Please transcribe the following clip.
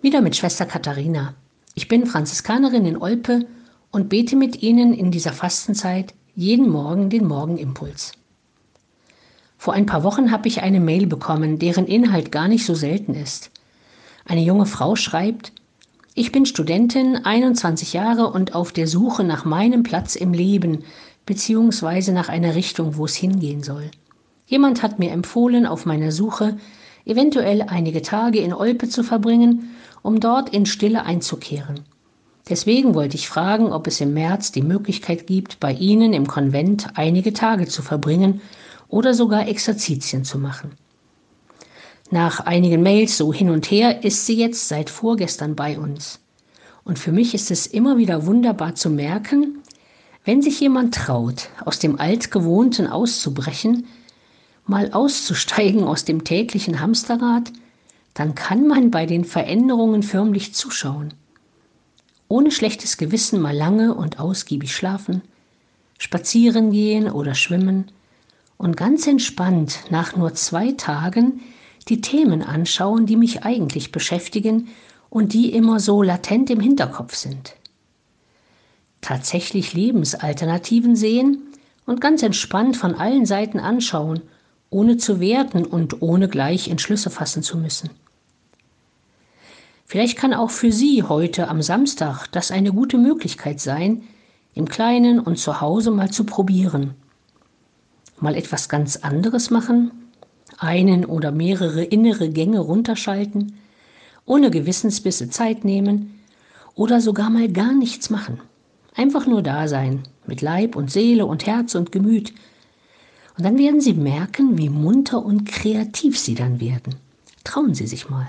Wieder mit Schwester Katharina. Ich bin Franziskanerin in Olpe und bete mit Ihnen in dieser Fastenzeit jeden Morgen den Morgenimpuls. Vor ein paar Wochen habe ich eine Mail bekommen, deren Inhalt gar nicht so selten ist. Eine junge Frau schreibt, ich bin Studentin, 21 Jahre und auf der Suche nach meinem Platz im Leben beziehungsweise nach einer Richtung, wo es hingehen soll. Jemand hat mir empfohlen, auf meiner Suche eventuell einige Tage in Olpe zu verbringen, um dort in Stille einzukehren. Deswegen wollte ich fragen, ob es im März die Möglichkeit gibt, bei Ihnen im Konvent einige Tage zu verbringen oder sogar Exerzitien zu machen. Nach einigen Mails so hin und her ist sie jetzt seit vorgestern bei uns. Und für mich ist es immer wieder wunderbar zu merken, wenn sich jemand traut, aus dem Altgewohnten auszubrechen, mal auszusteigen aus dem täglichen Hamsterrad, dann kann man bei den Veränderungen förmlich zuschauen. Ohne schlechtes Gewissen mal lange und ausgiebig schlafen, spazieren gehen oder schwimmen und ganz entspannt nach nur zwei Tagen die Themen anschauen, die mich eigentlich beschäftigen und die immer so latent im Hinterkopf sind. Tatsächlich Lebensalternativen sehen und ganz entspannt von allen Seiten anschauen, ohne zu werten und ohne gleich Entschlüsse fassen zu müssen. Vielleicht kann auch für Sie heute am Samstag das eine gute Möglichkeit sein, im Kleinen und zu Hause mal zu probieren. Mal etwas ganz anderes machen, einen oder mehrere innere Gänge runterschalten, ohne Gewissensbisse Zeit nehmen oder sogar mal gar nichts machen. Einfach nur da sein, mit Leib und Seele und Herz und Gemüt. Und dann werden Sie merken, wie munter und kreativ Sie dann werden. Trauen Sie sich mal.